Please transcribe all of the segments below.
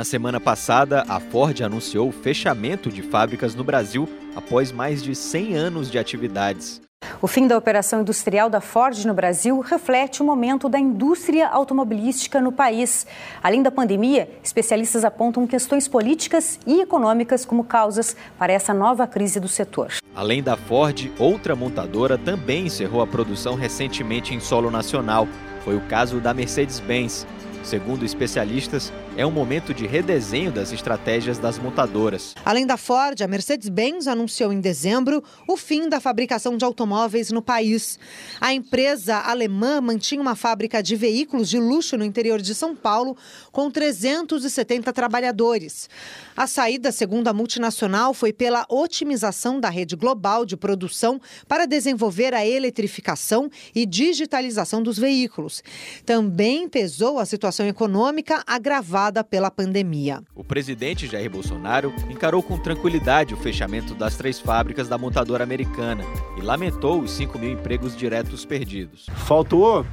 Na semana passada, a Ford anunciou o fechamento de fábricas no Brasil após mais de 100 anos de atividades. O fim da operação industrial da Ford no Brasil reflete o momento da indústria automobilística no país. Além da pandemia, especialistas apontam questões políticas e econômicas como causas para essa nova crise do setor. Além da Ford, outra montadora também encerrou a produção recentemente em solo nacional. Foi o caso da Mercedes-Benz. Segundo especialistas, é um momento de redesenho das estratégias das montadoras. Além da Ford, a Mercedes-Benz anunciou em dezembro o fim da fabricação de automóveis no país. A empresa alemã mantinha uma fábrica de veículos de luxo no interior de São Paulo, com 370 trabalhadores. A saída, segundo a multinacional, foi pela otimização da rede global de produção para desenvolver a eletrificação e digitalização dos veículos. Também pesou a situação econômica agravada pela pandemia. O presidente Jair Bolsonaro encarou com tranquilidade o fechamento das três fábricas da montadora americana e lamentou os 5 mil empregos diretos perdidos. Faltou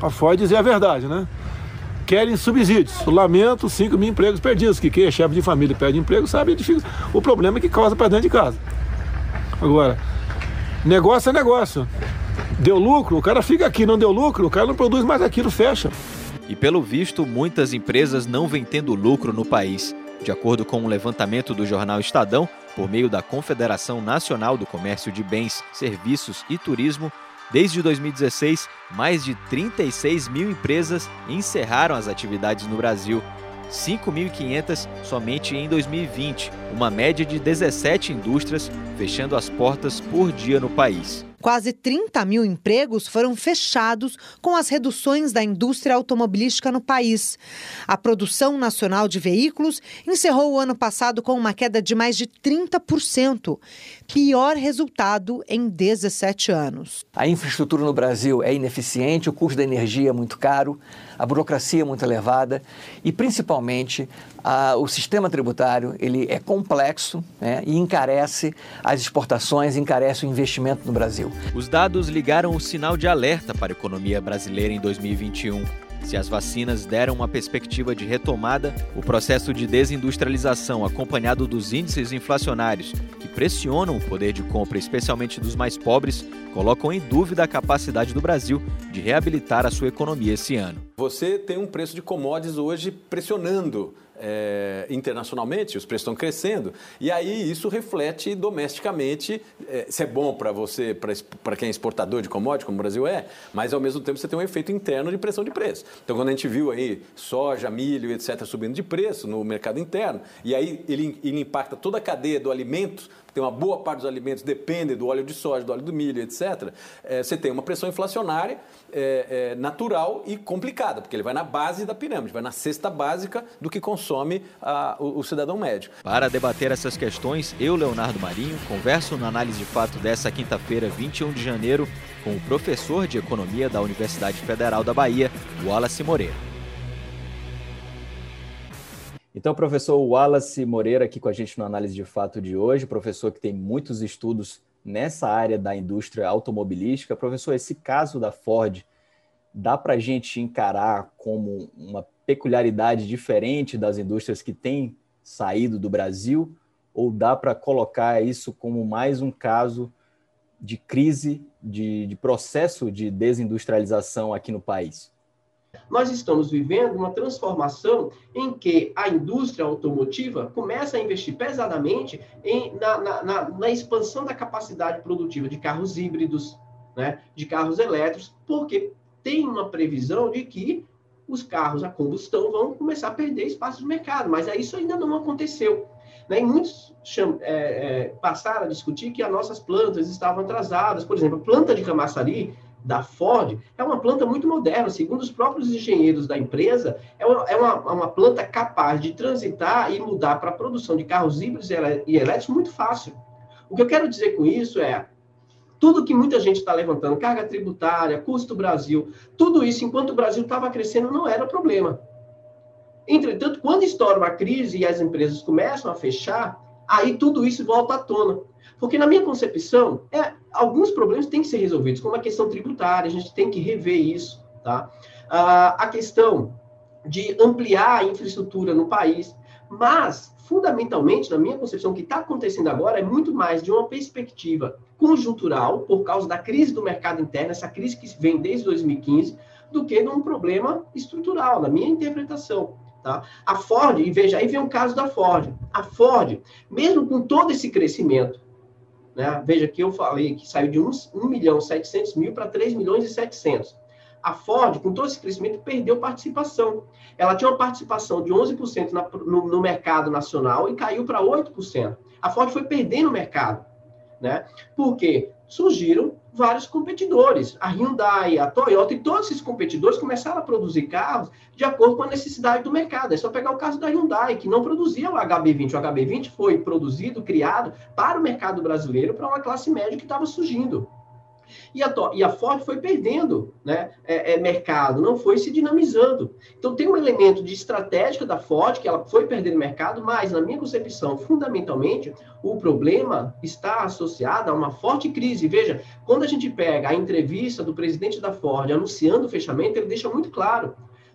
a Ford dizer a verdade, né? querem subsídios. Lamento 5 mil empregos perdidos, que quem é chefe de família perde emprego sabe o problema que causa para dentro de casa. Agora, negócio é negócio. Deu lucro, o cara fica aqui, não deu lucro, o cara não produz mais aquilo, fecha. E pelo visto, muitas empresas não vêm tendo lucro no país. De acordo com um levantamento do jornal Estadão, por meio da Confederação Nacional do Comércio de Bens, Serviços e Turismo, Desde 2016, mais de 36 mil empresas encerraram as atividades no Brasil. 5.500 somente em 2020, uma média de 17 indústrias fechando as portas por dia no país. Quase 30 mil empregos foram fechados com as reduções da indústria automobilística no país. A produção nacional de veículos encerrou o ano passado com uma queda de mais de 30%, pior resultado em 17 anos. A infraestrutura no Brasil é ineficiente, o custo da energia é muito caro, a burocracia é muito elevada e, principalmente, a, o sistema tributário ele é complexo né, e encarece as exportações, encarece o investimento no Brasil. Os dados ligaram o sinal de alerta para a economia brasileira em 2021. Se as vacinas deram uma perspectiva de retomada, o processo de desindustrialização, acompanhado dos índices inflacionários, que pressionam o poder de compra, especialmente dos mais pobres, colocam em dúvida a capacidade do Brasil de reabilitar a sua economia esse ano. Você tem um preço de commodities hoje pressionando é, internacionalmente, os preços estão crescendo, e aí isso reflete domesticamente, é, se é bom para você, para quem é exportador de commodities, como o Brasil é, mas ao mesmo tempo você tem um efeito interno de pressão de preço. Então, quando a gente viu aí soja, milho, etc., subindo de preço no mercado interno, e aí ele, ele impacta toda a cadeia do alimento, tem uma boa parte dos alimentos depende do óleo de soja, do óleo do milho, etc., é, você tem uma pressão inflacionária é, é, natural e complicada, porque ele vai na base da pirâmide, vai na cesta básica do que consome a, o, o, cidadão médio. Para debater essas questões, eu, Leonardo Marinho, converso no Análise de Fato dessa quinta-feira, 21 de janeiro, com o professor de Economia da Universidade Federal da Bahia, Wallace Moreira. Então, professor Wallace Moreira aqui com a gente no Análise de Fato de hoje, professor que tem muitos estudos nessa área da indústria automobilística. Professor, esse caso da Ford dá para a gente encarar como uma peculiaridade diferente das indústrias que têm saído do Brasil? Ou dá para colocar isso como mais um caso de crise, de, de processo de desindustrialização aqui no país? Nós estamos vivendo uma transformação em que a indústria automotiva começa a investir pesadamente em, na, na, na, na expansão da capacidade produtiva de carros híbridos, né, de carros elétricos, porque tem uma previsão de que os carros a combustão vão começar a perder espaço no mercado, mas isso ainda não aconteceu. Né? E muitos cham, é, é, passaram a discutir que as nossas plantas estavam atrasadas. Por exemplo, a planta de Camaçari da Ford é uma planta muito moderna, segundo os próprios engenheiros da empresa, é uma, é uma, uma planta capaz de transitar e mudar para a produção de carros híbridos e elétricos muito fácil. O que eu quero dizer com isso é tudo que muita gente está levantando, carga tributária, custo Brasil, tudo isso, enquanto o Brasil estava crescendo, não era problema. Entretanto, quando estoura uma crise e as empresas começam a fechar, aí tudo isso volta à tona. Porque, na minha concepção, é, alguns problemas têm que ser resolvidos, como a questão tributária, a gente tem que rever isso. Tá? Ah, a questão de ampliar a infraestrutura no país, mas, fundamentalmente, na minha concepção, o que está acontecendo agora é muito mais de uma perspectiva conjuntural, por causa da crise do mercado interno, essa crise que vem desde 2015, do que de um problema estrutural, na minha interpretação. Tá? A Ford, e veja, aí vem o caso da Ford. A Ford, mesmo com todo esse crescimento, né, veja que eu falei que saiu de 1, 1 milhão 700 mil para 3 milhões e 700 a Ford, com todo esse crescimento, perdeu participação. Ela tinha uma participação de 11% na, no, no, mercado nacional e caiu para 8%. A Ford foi perdendo o mercado. Né? Porque surgiram vários competidores. A Hyundai, a Toyota e todos esses competidores começaram a produzir carros de acordo com a necessidade do mercado. É só pegar o caso da Hyundai, que não produzia o HB20. O HB20 foi produzido, criado para o mercado brasileiro, para uma classe média que estava surgindo. E a, e a Ford foi perdendo né, é, é, mercado, não foi se dinamizando. Então, tem um elemento de estratégica da Ford, que ela foi perdendo mercado, mas, na minha concepção, fundamentalmente, o problema está associado a uma forte crise. Veja, quando a gente pega a entrevista do presidente da Ford anunciando o fechamento, ele deixa muito claro.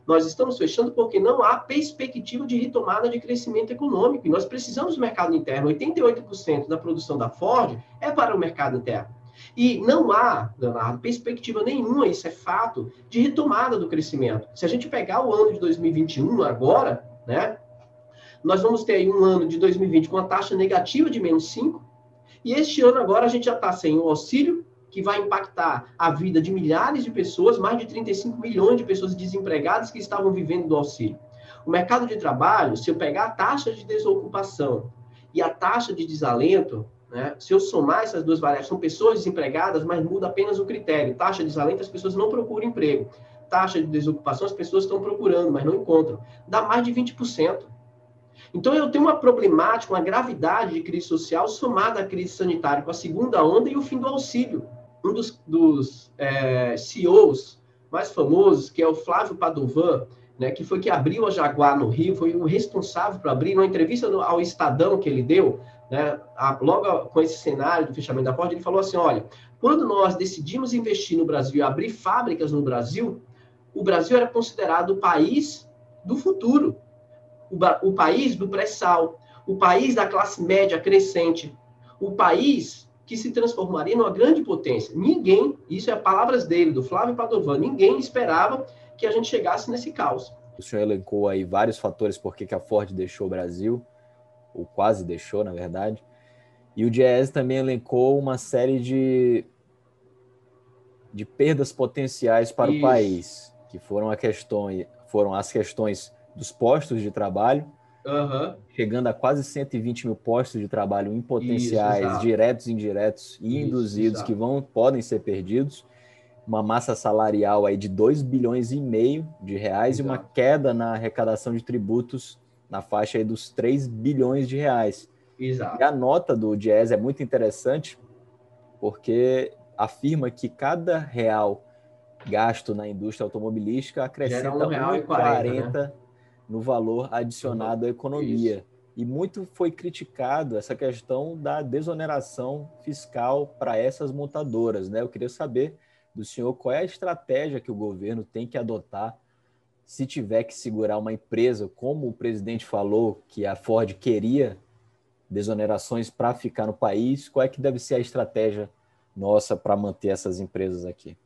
Nós estamos fechando porque não há perspectiva de retomada de crescimento econômico. E nós precisamos do mercado interno. 88% da produção da Ford é para o mercado interno. E não há, Leonardo, perspectiva nenhuma, isso é fato, de retomada do crescimento. Se a gente pegar o ano de 2021 agora, né, nós vamos ter aí um ano de 2020 com a taxa negativa de menos 5, e este ano agora a gente já está sem o auxílio, que vai impactar a vida de milhares de pessoas, mais de 35 milhões de pessoas desempregadas que estavam vivendo do auxílio. O mercado de trabalho, se eu pegar a taxa de desocupação e a taxa de desalento, né? Se eu somar essas duas variáveis, são pessoas desempregadas, mas muda apenas o critério. Taxa de desalento, as pessoas não procuram emprego. Taxa de desocupação, as pessoas estão procurando, mas não encontram. Dá mais de 20%. Então, eu tenho uma problemática, uma gravidade de crise social somada à crise sanitária, com a segunda onda e o fim do auxílio. Um dos, dos é, CEOs mais famosos, que é o Flávio Padovan, né, que foi que abriu a Jaguar no Rio, foi o responsável para abrir, numa entrevista ao Estadão que ele deu, né, a, logo com esse cenário do fechamento da Ford, ele falou assim: olha, quando nós decidimos investir no Brasil e abrir fábricas no Brasil, o Brasil era considerado o país do futuro, o, o país do pré-sal, o país da classe média crescente, o país que se transformaria numa grande potência. Ninguém, isso é palavras dele, do Flávio Padovan, ninguém esperava que a gente chegasse nesse caos. O senhor elencou aí vários fatores por que a Ford deixou o Brasil ou quase deixou, na verdade. E o Diese também elencou uma série de, de perdas potenciais para Isso. o país, que foram, a questão, foram as questões dos postos de trabalho, uhum. chegando a quase 120 mil postos de trabalho em potenciais, Isso, diretos, indiretos e Isso, induzidos, exato. que vão, podem ser perdidos. Uma massa salarial aí de 2 bilhões e meio de reais exato. e uma queda na arrecadação de tributos na faixa aí dos 3 bilhões de reais. Exato. E a nota do Diese é muito interessante, porque afirma que cada real gasto na indústria automobilística acrescenta 1,40 né? no valor adicionado à economia. Isso. E muito foi criticado essa questão da desoneração fiscal para essas montadoras. Né? Eu queria saber do senhor qual é a estratégia que o governo tem que adotar se tiver que segurar uma empresa, como o presidente falou que a Ford queria desonerações para ficar no país, qual é que deve ser a estratégia nossa para manter essas empresas aqui?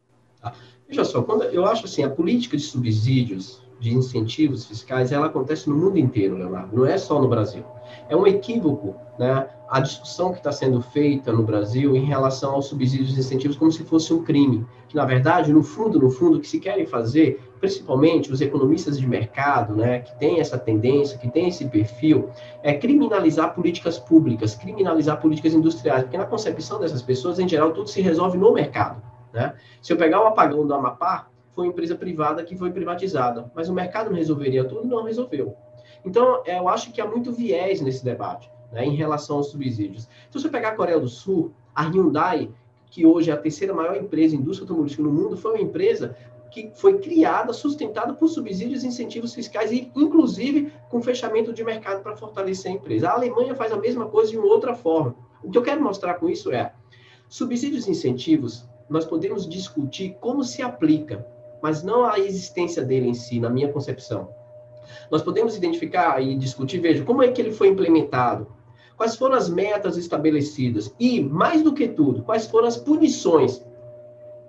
Ah, veja só, quando eu acho assim, a política de subsídios, de incentivos fiscais, ela acontece no mundo inteiro, Leonardo, não é só no Brasil. É um equívoco, né, a discussão que está sendo feita no Brasil em relação aos subsídios e incentivos como se fosse um crime, que na verdade, no fundo, no fundo, o que se querem fazer principalmente os economistas de mercado, né, que tem essa tendência, que tem esse perfil, é criminalizar políticas públicas, criminalizar políticas industriais, porque na concepção dessas pessoas, em geral, tudo se resolve no mercado. Né? Se eu pegar o apagão do Amapá, foi uma empresa privada que foi privatizada, mas o mercado não resolveria tudo? Não resolveu. Então, eu acho que há muito viés nesse debate, né, em relação aos subsídios. Então, se eu pegar a Coreia do Sul, a Hyundai, que hoje é a terceira maior empresa em indústria automobilística no mundo, foi uma empresa que foi criada, sustentada por subsídios e incentivos fiscais, e inclusive com fechamento de mercado para fortalecer a empresa. A Alemanha faz a mesma coisa de uma outra forma. O que eu quero mostrar com isso é, subsídios e incentivos, nós podemos discutir como se aplica, mas não a existência dele em si, na minha concepção. Nós podemos identificar e discutir, veja, como é que ele foi implementado, quais foram as metas estabelecidas e, mais do que tudo, quais foram as punições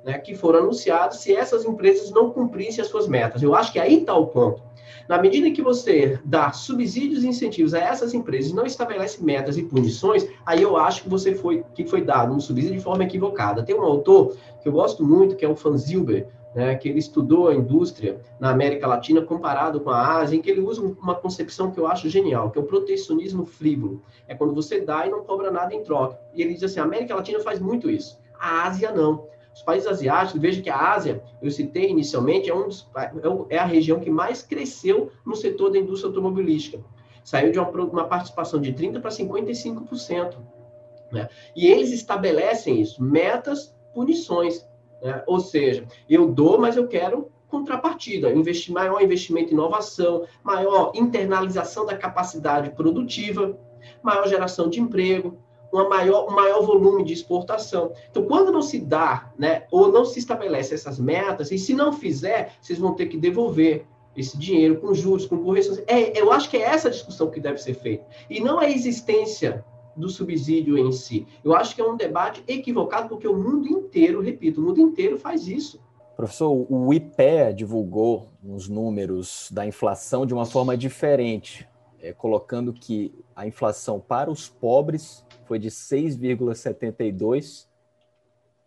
né, que foram anunciadas se essas empresas não cumprissem as suas metas. Eu acho que aí está o ponto. Na medida que você dá subsídios e incentivos a essas empresas e não estabelece metas e punições, aí eu acho que você foi que foi dado um subsídio de forma equivocada. Tem um autor que eu gosto muito, que é o Fanzilber, né, que ele estudou a indústria na América Latina comparado com a Ásia, em que ele usa uma concepção que eu acho genial, que é o protecionismo frívolo. É quando você dá e não cobra nada em troca. E ele diz assim, a América Latina faz muito isso. A Ásia não. Os países asiáticos, veja que a Ásia, eu citei inicialmente, é, um dos, é, é a região que mais cresceu no setor da indústria automobilística. Saiu de uma, uma participação de 30% para 55%. Né? E eles estabelecem isso, metas, punições. Né? Ou seja, eu dou, mas eu quero contrapartida, investir maior investimento em inovação, maior internalização da capacidade produtiva, maior geração de emprego, uma maior, um maior volume de exportação. Então, quando não se dá, né, ou não se estabelece essas metas, e se não fizer, vocês vão ter que devolver esse dinheiro com juros, com correções. É, eu acho que é essa discussão que deve ser feita. E não a existência do subsídio em si. Eu acho que é um debate equivocado, porque o mundo inteiro, repito, o mundo inteiro faz isso. Professor, o IPEA divulgou uns números da inflação de uma forma diferente, é, colocando que a inflação para os pobres foi de 6,72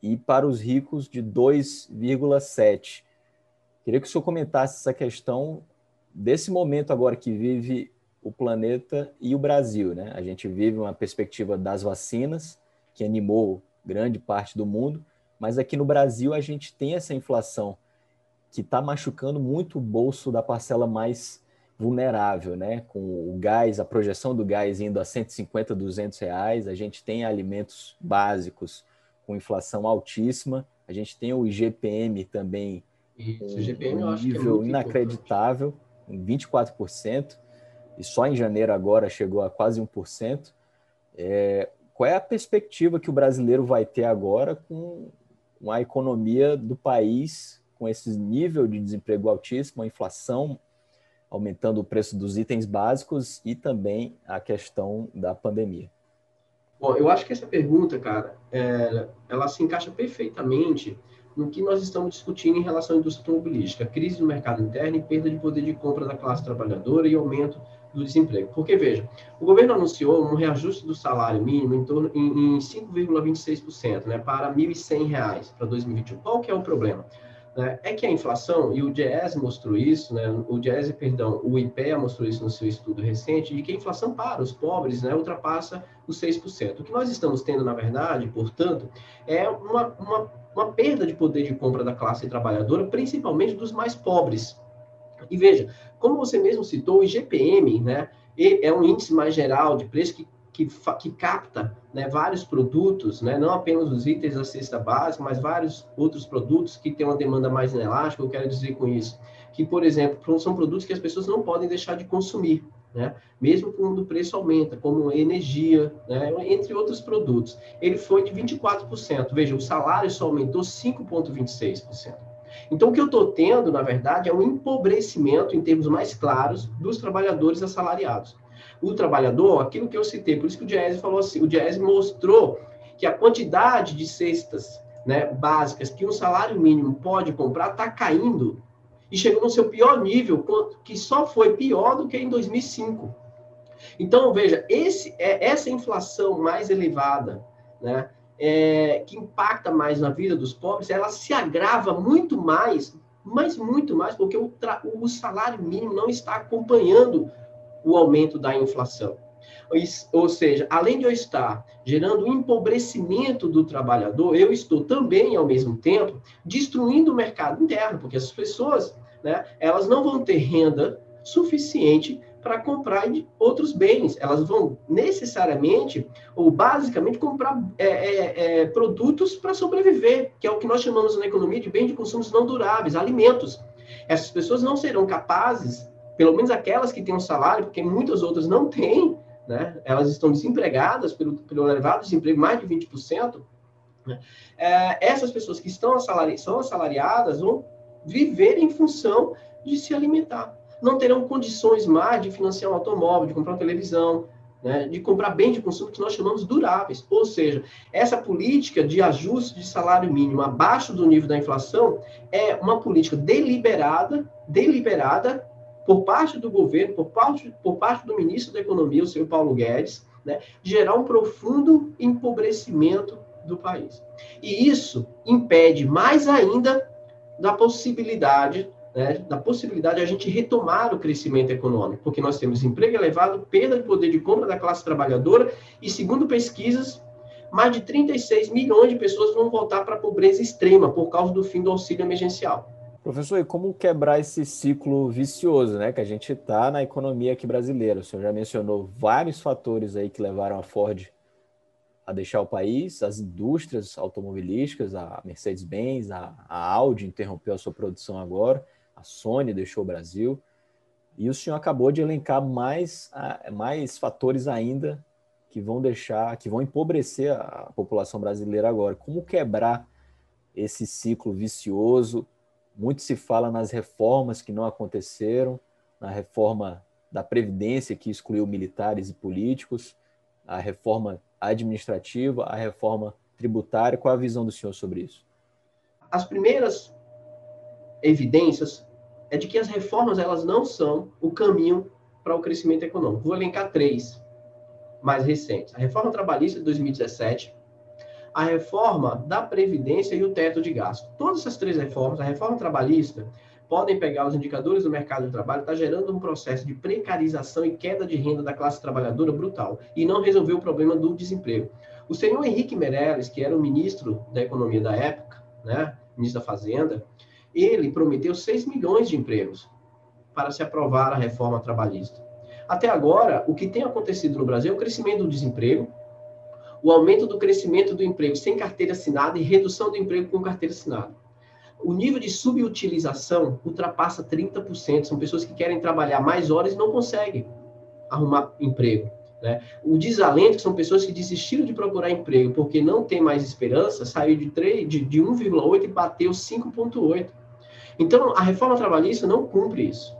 e para os ricos de 2,7. Queria que o senhor comentasse essa questão desse momento agora que vive o planeta e o Brasil, né? A gente vive uma perspectiva das vacinas que animou grande parte do mundo, mas aqui no Brasil a gente tem essa inflação que está machucando muito o bolso da parcela mais vulnerável, né? Com o gás, a projeção do gás indo a 150, 200 reais, a gente tem alimentos básicos com inflação altíssima, a gente tem o IGPM também Isso, IGPM um nível é inacreditável, em 24%, e só em janeiro agora chegou a quase 1%. É, qual é a perspectiva que o brasileiro vai ter agora com a economia do país com esse nível de desemprego altíssimo, a inflação aumentando o preço dos itens básicos e também a questão da pandemia? Bom, eu acho que essa pergunta, cara, é, ela se encaixa perfeitamente no que nós estamos discutindo em relação à indústria automobilística, crise no mercado interno e perda de poder de compra da classe trabalhadora e aumento do desemprego. Porque, veja, o governo anunciou um reajuste do salário mínimo em, torno, em, em 5,26%, né, para R$ 1.100 para 2021. Qual que é o problema? né, é que a inflação, e o Diese mostrou isso, né, o Diese, perdão, o IPEA mostrou isso no seu estudo recente, de que a inflação para os pobres né, ultrapassa os 6%. O que nós estamos tendo, na verdade, portanto, é uma, uma, uma perda de poder de compra da classe trabalhadora, principalmente dos mais pobres. E veja, como você mesmo citou, o IGPM, né, é um índice mais geral de preço que que, que capta né, vários produtos, né, não apenas os itens da cesta básica, mas vários outros produtos que têm uma demanda mais inelástica. Eu quero dizer com isso que, por exemplo, são produtos que as pessoas não podem deixar de consumir, né, mesmo quando o preço aumenta, como energia, né, entre outros produtos. Ele foi de 24%. Veja, o salário só aumentou 5,26%. Então, o que eu estou tendo, na verdade, é um empobrecimento, em termos mais claros, dos trabalhadores assalariados o trabalhador, aquilo que eu citei, por isso que o Diese falou assim, o Diese mostrou que a quantidade de cestas né, básicas que um salário mínimo pode comprar está caindo e chegou no seu pior nível, que só foi pior do que em 2005. Então, veja, esse, é, essa inflação mais elevada, né, é, que impacta mais na vida dos pobres, ela se agrava muito mais, mas muito mais, porque o, o salário mínimo não está acompanhando o aumento da inflação. Ou seja, além de eu estar gerando um empobrecimento do trabalhador, eu estou também, ao mesmo tempo, destruindo o mercado interno, porque as pessoas, né, elas não vão ter renda suficiente para comprar outros bens. Elas vão necessariamente ou basicamente comprar é, é, é, produtos para sobreviver, que é o que nós chamamos na economia de bens de consumo não duráveis, alimentos. Essas pessoas não serão capazes pelo menos aquelas que têm um salário, porque muitas outras não têm, né? elas estão desempregadas pelo, pelo elevado desemprego, mais de 20%. Né? É, essas pessoas que estão assalari são assalariadas vão viver em função de se alimentar. Não terão condições mais de financiar um automóvel, de comprar uma televisão, né, de comprar bens de consumo que nós chamamos duráveis. Ou seja, essa política de ajuste de salário mínimo abaixo do nível da inflação é uma política deliberada, deliberada por parte do governo, por parte, por parte do ministro da Economia, o senhor Paulo Guedes, né, gerar um profundo empobrecimento do país. E isso impede mais ainda da possibilidade né, da possibilidade de a gente retomar o crescimento econômico, porque nós temos emprego elevado, perda de poder de compra da classe trabalhadora e, segundo pesquisas, mais de 36 milhões de pessoas vão voltar para a pobreza extrema por causa do fim do auxílio emergencial. Professor, e como quebrar esse ciclo vicioso, né, que a gente está na economia aqui brasileira? O senhor já mencionou vários fatores aí que levaram a Ford a deixar o país, as indústrias automobilísticas, a Mercedes-Benz, a, a Audi interrompeu a sua produção agora a Sony deixou o Brasil, e o senhor acabou de elencar mais, mais fatores ainda que vão deixar, que vão empobrecer a população brasileira agora. Como quebrar esse ciclo vicioso? Muito se fala nas reformas que não aconteceram, na reforma da Previdência, que excluiu militares e políticos, a reforma administrativa, a reforma tributária. Qual a visão do senhor sobre isso? As primeiras evidências é de que as reformas elas não são o caminho para o crescimento econômico. Vou elencar três mais recentes: a reforma trabalhista de 2017, a reforma da previdência e o teto de gasto. Todas essas três reformas, a reforma trabalhista podem pegar os indicadores do mercado de trabalho, está gerando um processo de precarização e queda de renda da classe trabalhadora brutal e não resolveu o problema do desemprego. O senhor Henrique Meirelles, que era o ministro da Economia da época, né, ministro da Fazenda, ele prometeu 6 milhões de empregos para se aprovar a reforma trabalhista. Até agora, o que tem acontecido no Brasil é o crescimento do desemprego, o aumento do crescimento do emprego sem carteira assinada e redução do emprego com carteira assinada. O nível de subutilização ultrapassa 30%. São pessoas que querem trabalhar mais horas e não conseguem arrumar emprego. Né? O desalento, são pessoas que desistiram de procurar emprego porque não tem mais esperança, saiu de, 3, de, de 1,8 e bateu 5,8. Então, a reforma trabalhista não cumpre isso.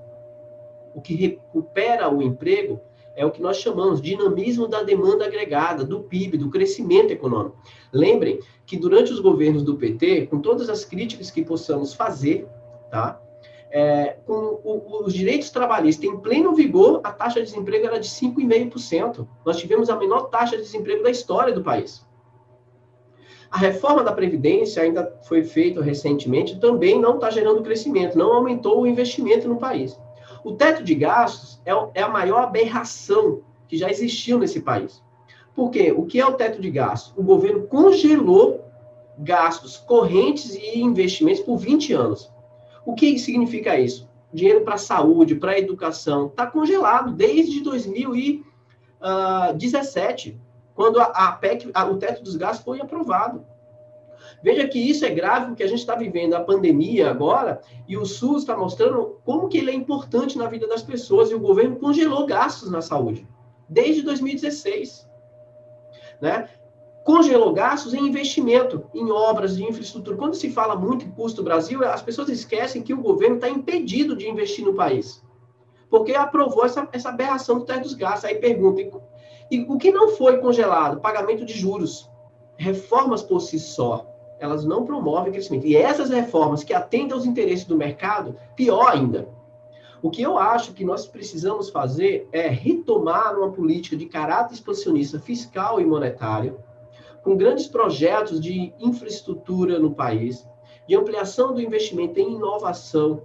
O que recupera o emprego é o que nós chamamos de dinamismo da demanda agregada, do PIB, do crescimento econômico. Lembrem que durante os governos do PT, com todas as críticas que possamos fazer, tá? É, com o, os direitos trabalhistas em pleno vigor, a taxa de desemprego era de 5,5%. Nós tivemos a menor taxa de desemprego da história do país. A reforma da Previdência ainda foi feita recentemente, também não está gerando crescimento, não aumentou o investimento no país. O teto de gastos é, é a maior aberração que já existiu nesse país. Por quê? O que é o teto de gastos? O governo congelou gastos correntes e investimentos por 20 anos. O que significa isso? Dinheiro para saúde, para educação, está congelado desde 2017 quando a, a PEC, a, o teto dos gastos foi aprovado. Veja que isso é grave, porque a gente está vivendo a pandemia agora, e o SUS está mostrando como que ele é importante na vida das pessoas, e o governo congelou gastos na saúde, desde 2016. Né? Congelou gastos em investimento, em obras de infraestrutura. Quando se fala muito em custo do Brasil, as pessoas esquecem que o governo está impedido de investir no país. Porque aprovou essa, essa aberração do teto dos gastos. Aí pergunta, e o que não foi congelado? Pagamento de juros. Reformas por si só, elas não promovem crescimento. E essas reformas que atendem aos interesses do mercado, pior ainda. O que eu acho que nós precisamos fazer é retomar uma política de caráter expansionista fiscal e monetário, com grandes projetos de infraestrutura no país, de ampliação do investimento em inovação,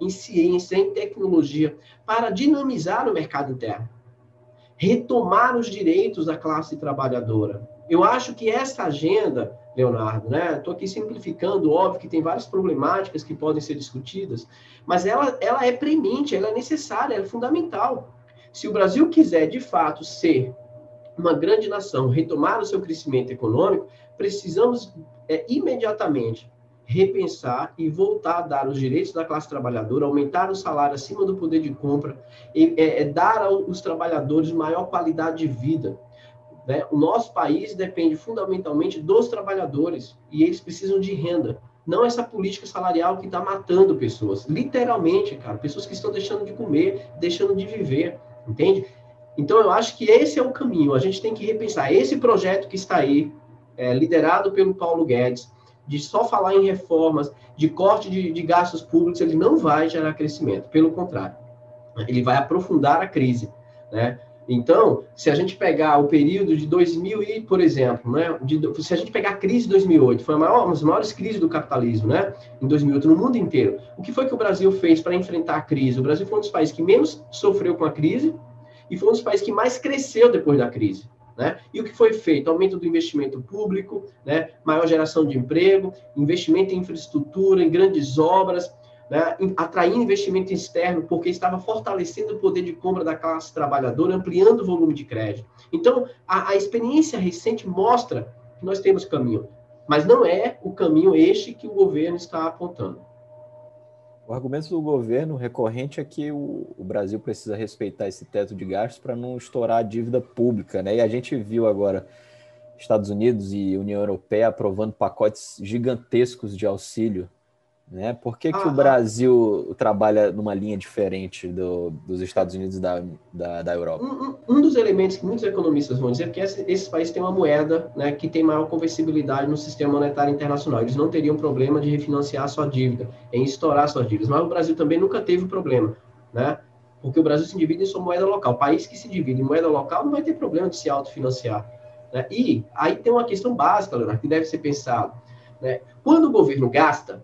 em ciência, em tecnologia, para dinamizar o mercado interno retomar os direitos da classe trabalhadora. Eu acho que essa agenda, Leonardo, né? Estou aqui simplificando, óbvio que tem várias problemáticas que podem ser discutidas, mas ela, ela é premente, ela é necessária, ela é fundamental. Se o Brasil quiser, de fato, ser uma grande nação, retomar o seu crescimento econômico, precisamos é, imediatamente repensar e voltar a dar os direitos da classe trabalhadora, aumentar o salário acima do poder de compra, e, é, é dar aos trabalhadores maior qualidade de vida. Né? O nosso país depende fundamentalmente dos trabalhadores e eles precisam de renda. Não essa política salarial que está matando pessoas. Literalmente, cara. Pessoas que estão deixando de comer, deixando de viver. Entende? Então, eu acho que esse é o caminho. A gente tem que repensar. Esse projeto que está aí, é, liderado pelo Paulo Guedes, de só falar em reformas, de corte de, de gastos públicos, ele não vai gerar crescimento. Pelo contrário, ele vai aprofundar a crise. Né? Então, se a gente pegar o período de 2000 e, por exemplo, né, de, se a gente pegar a crise de 2008, foi maior, uma das maiores crises do capitalismo, né, em 2008 no mundo inteiro. O que foi que o Brasil fez para enfrentar a crise? O Brasil foi um dos países que menos sofreu com a crise e foi um dos países que mais cresceu depois da crise. Né? E o que foi feito? Aumento do investimento público, né? maior geração de emprego, investimento em infraestrutura, em grandes obras, né, atraindo investimento externo, porque estava fortalecendo o poder de compra da classe trabalhadora, ampliando o volume de crédito. Então, a, a experiência recente mostra que nós temos caminho, mas não é o caminho este que o governo está apontando. O argumento do governo recorrente é que o, Brasil precisa respeitar esse teto de gastos para não estourar a dívida pública, né? E a gente viu agora Estados Unidos e União Europeia aprovando pacotes gigantescos de auxílio né? Por que, que o Brasil trabalha numa linha diferente do, dos Estados Unidos e da, da, da Europa? Um, um, dos elementos que muitos economistas vão dizer é que esses países têm uma moeda né, que tem maior conversibilidade no sistema monetário internacional. Eles não teriam problema de refinanciar a sua dívida, em estourar suas dívidas. Mas o Brasil também nunca teve problema, né? porque o Brasil se divide em sua moeda local. O país que se divide em moeda local não vai ter problema de se autofinanciar. Né? E aí tem uma questão básica, Leonardo, que deve ser pensado. Né? Quando o governo gasta,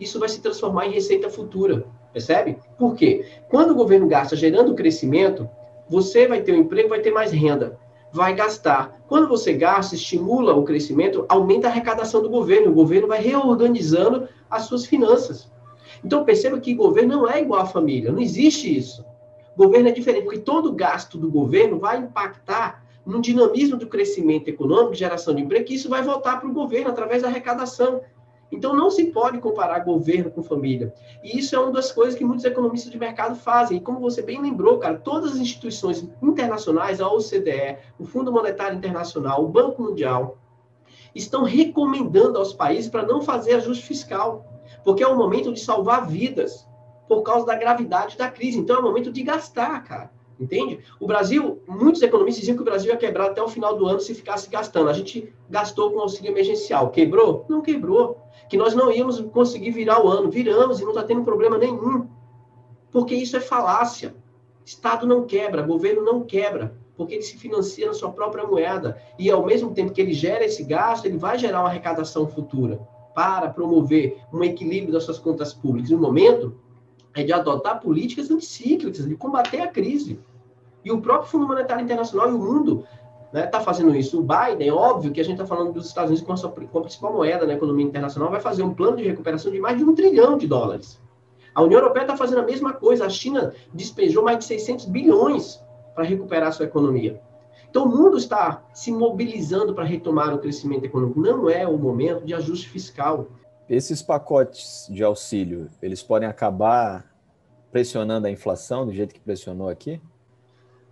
isso vai se transformar em receita futura, percebe? Por quê? Quando o governo gasta gerando crescimento, você vai ter um emprego, vai ter mais renda, vai gastar. Quando você gasta, estimula o crescimento, aumenta a arrecadação do governo, o governo vai reorganizando as suas finanças. Então perceba que governo não é igual à família, não existe isso. Governo é diferente, porque todo gasto do governo vai impactar no dinamismo do crescimento econômico, geração de emprego, que isso vai voltar para o governo através da arrecadação. Então, não se pode comparar governo com família. E isso é uma das coisas que muitos economistas de mercado fazem. E como você bem lembrou, cara, todas as instituições internacionais, a OCDE, o Fundo Monetário Internacional, o Banco Mundial, estão recomendando aos países para não fazer ajuste fiscal, porque é o momento de salvar vidas por causa da gravidade da crise. Então, é o momento de gastar, cara. Entende? O Brasil, muitos economistas diziam que o Brasil ia quebrar até o final do ano se ficasse gastando. A gente gastou com auxílio emergencial. Quebrou? Não quebrou. Que nós não íamos conseguir virar o ano. Viramos e não está tendo problema nenhum. Porque isso é falácia. Estado não quebra, governo não quebra, porque ele se financia na sua própria moeda. E ao mesmo tempo que ele gera esse gasto, ele vai gerar uma arrecadação futura para promover um equilíbrio das suas contas públicas. No momento, é de adotar políticas anticíclicas, de combater a crise. E o próprio Fundo Monetário Internacional e o mundo está né, tá fazendo isso. O Biden, óbvio que a gente está falando dos Estados Unidos com a, sua, com a principal moeda na economia internacional, vai fazer um plano de recuperação de mais de um trilhão de dólares. A União Europeia está fazendo a mesma coisa. A China despejou mais de 600 bilhões para recuperar sua economia. Então, o mundo está se mobilizando para retomar o crescimento econômico. Não é o momento de ajuste fiscal. Esses pacotes de auxílio, eles podem acabar pressionando a inflação do jeito que pressionou aqui?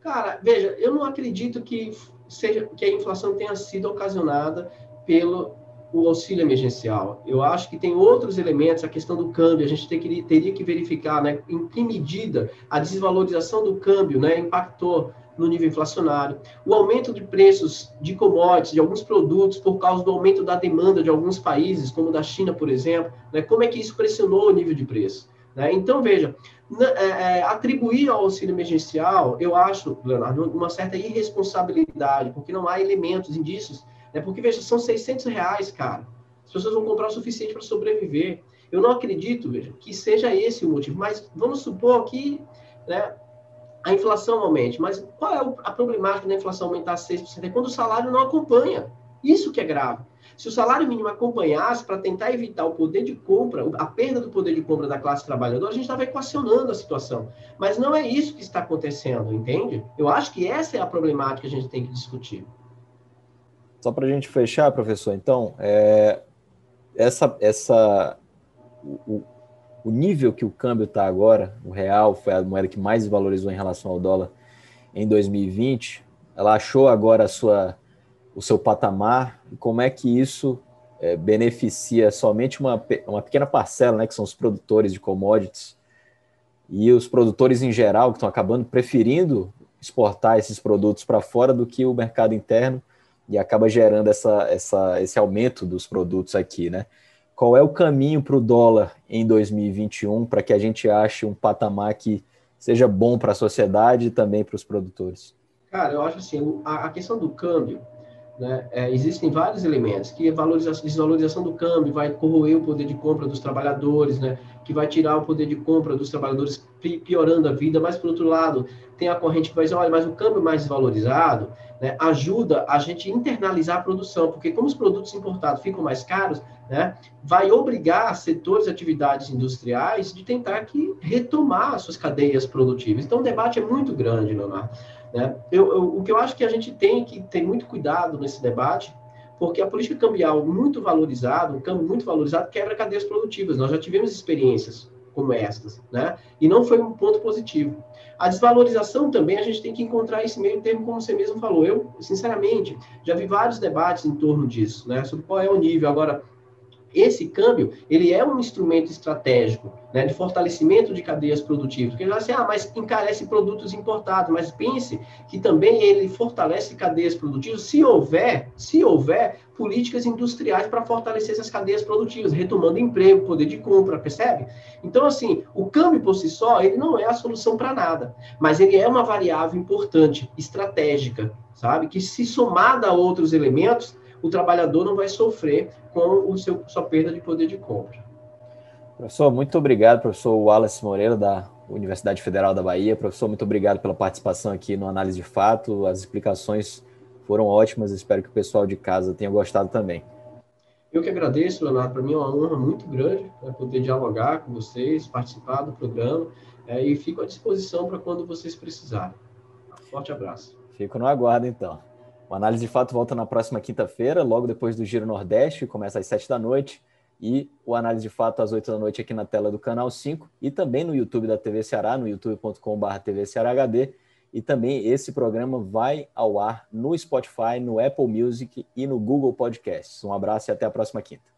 Cara, veja, eu não acredito que seja que a inflação tenha sido ocasionada pelo o auxílio emergencial. Eu acho que tem outros elementos, a questão do câmbio, a gente que, teria que verificar né, em que medida a desvalorização do câmbio né, impactou no nível inflacionário, o aumento de preços de commodities, de alguns produtos, por causa do aumento da demanda de alguns países, como da China, por exemplo, né, como é que isso pressionou o nível de preço. Né? Então, veja, é, é, atribuir ao auxílio emergencial, eu acho, Leonardo, uma certa irresponsabilidade, porque não há elementos, indícios, né? porque, veja, são 600 reais, cara. As pessoas vão comprar o suficiente para sobreviver. Eu não acredito, veja, que seja esse o motivo, mas vamos supor que né, a inflação aumente. Mas qual é a problemática da inflação aumentar 6%? É quando o salário não acompanha. Isso que é grave. Se o salário mínimo acompanhasse para tentar evitar o poder de compra, a perda do poder de compra da classe trabalhadora, a gente estava equacionando a situação. Mas não é isso que está acontecendo, entende? Eu acho que essa é a problemática que a gente tem que discutir. Só para a gente fechar, professor, então, é, essa, essa, o, o nível que o câmbio está agora, o real foi a moeda que mais valorizou em relação ao dólar em 2020. Ela achou agora a sua, o seu patamar e como é que isso é, beneficia somente uma, uma pequena parcela, né, que são os produtores de commodities, e os produtores em geral, que estão acabando preferindo exportar esses produtos para fora do que o mercado interno, e acaba gerando essa, essa, esse aumento dos produtos aqui, né? Qual é o caminho para o dólar em 2021 para que a gente ache um patamar que seja bom para a sociedade e também para os produtores? Cara, eu acho assim, a, a questão do câmbio, né, é, existem vários elementos, que a valorização, desvalorização do câmbio vai corroer o poder de compra dos trabalhadores, né, que vai tirar o poder de compra dos trabalhadores, piorando a vida, mas, por outro lado, tem a corrente que vai dizer, olha, mas o câmbio mais desvalorizado né, ajuda a gente internalizar a produção, porque como os produtos importados ficam mais caros, né, vai obrigar setores e atividades industriais de tentar que retomar suas cadeias produtivas. Então, o debate é muito grande, Leonardo. Né? Eu, eu, o que eu acho que a gente tem que ter muito cuidado nesse debate, porque a política cambial muito valorizada, um câmbio muito valorizado, quebra cadeias produtivas. Nós já tivemos experiências como estas, né? E não foi um ponto positivo. A desvalorização também, a gente tem que encontrar esse meio termo, como você mesmo falou. Eu, sinceramente, já vi vários debates em torno disso, né? Sobre qual é o nível. Agora, esse câmbio, ele é um instrumento estratégico, né, de fortalecimento de cadeias produtivas. Porque ele vai assim, ah, mas encarece produtos importados, mas pense que também ele fortalece cadeias produtivas se houver, se houver políticas industriais para fortalecer essas cadeias produtivas, retomando emprego, poder de compra, percebe? Então, assim, o câmbio por si só, ele não é a solução para nada, mas ele é uma variável importante, estratégica, sabe? Que se somada a outros elementos, o trabalhador não vai sofrer com o seu, sua perda de poder de compra. Professor, muito obrigado, professor Wallace Moreira, da Universidade Federal da Bahia. Professor, muito obrigado pela participação aqui no Análise de Fato. As explicações foram ótimas, espero que o pessoal de casa tenha gostado também. Eu que agradeço, Leonardo. Para mim é uma honra muito grande né, poder dialogar com vocês, participar do programa é, e fico à disposição para quando vocês precisarem. Forte abraço. Fico no aguardo, então. O Análise de Fato volta na próxima quinta-feira, logo depois do Giro Nordeste, começa às sete da noite. E o Análise de Fato às oito da noite aqui na tela do Canal 5 e também no YouTube da TV Ceará, no youtube.com.br TV Ceará HD. E também esse programa vai ao ar no Spotify, no Apple Music e no Google Podcasts. Um abraço e até a próxima quinta.